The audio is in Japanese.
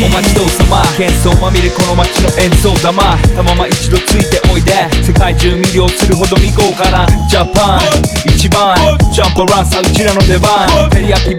お待ちどうさま。幻想まみれこの街の演奏玉。たまま一度ついておいで。世界中魅了するほど未豪華なジャパン。一番ジャンプランサーうちらの出番。照り焼き